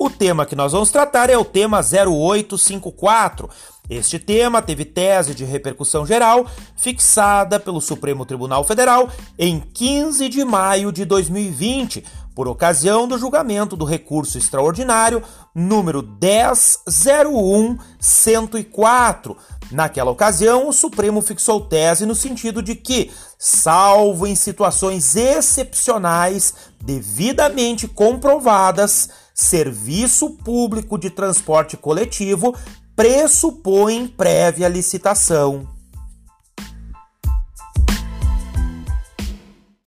O tema que nós vamos tratar é o tema 0854. Este tema teve tese de repercussão geral fixada pelo Supremo Tribunal Federal em 15 de maio de 2020, por ocasião do julgamento do recurso extraordinário número 10.01.104. Naquela ocasião, o Supremo fixou tese no sentido de que, salvo em situações excepcionais devidamente comprovadas, serviço público de transporte coletivo pressupõe prévia licitação.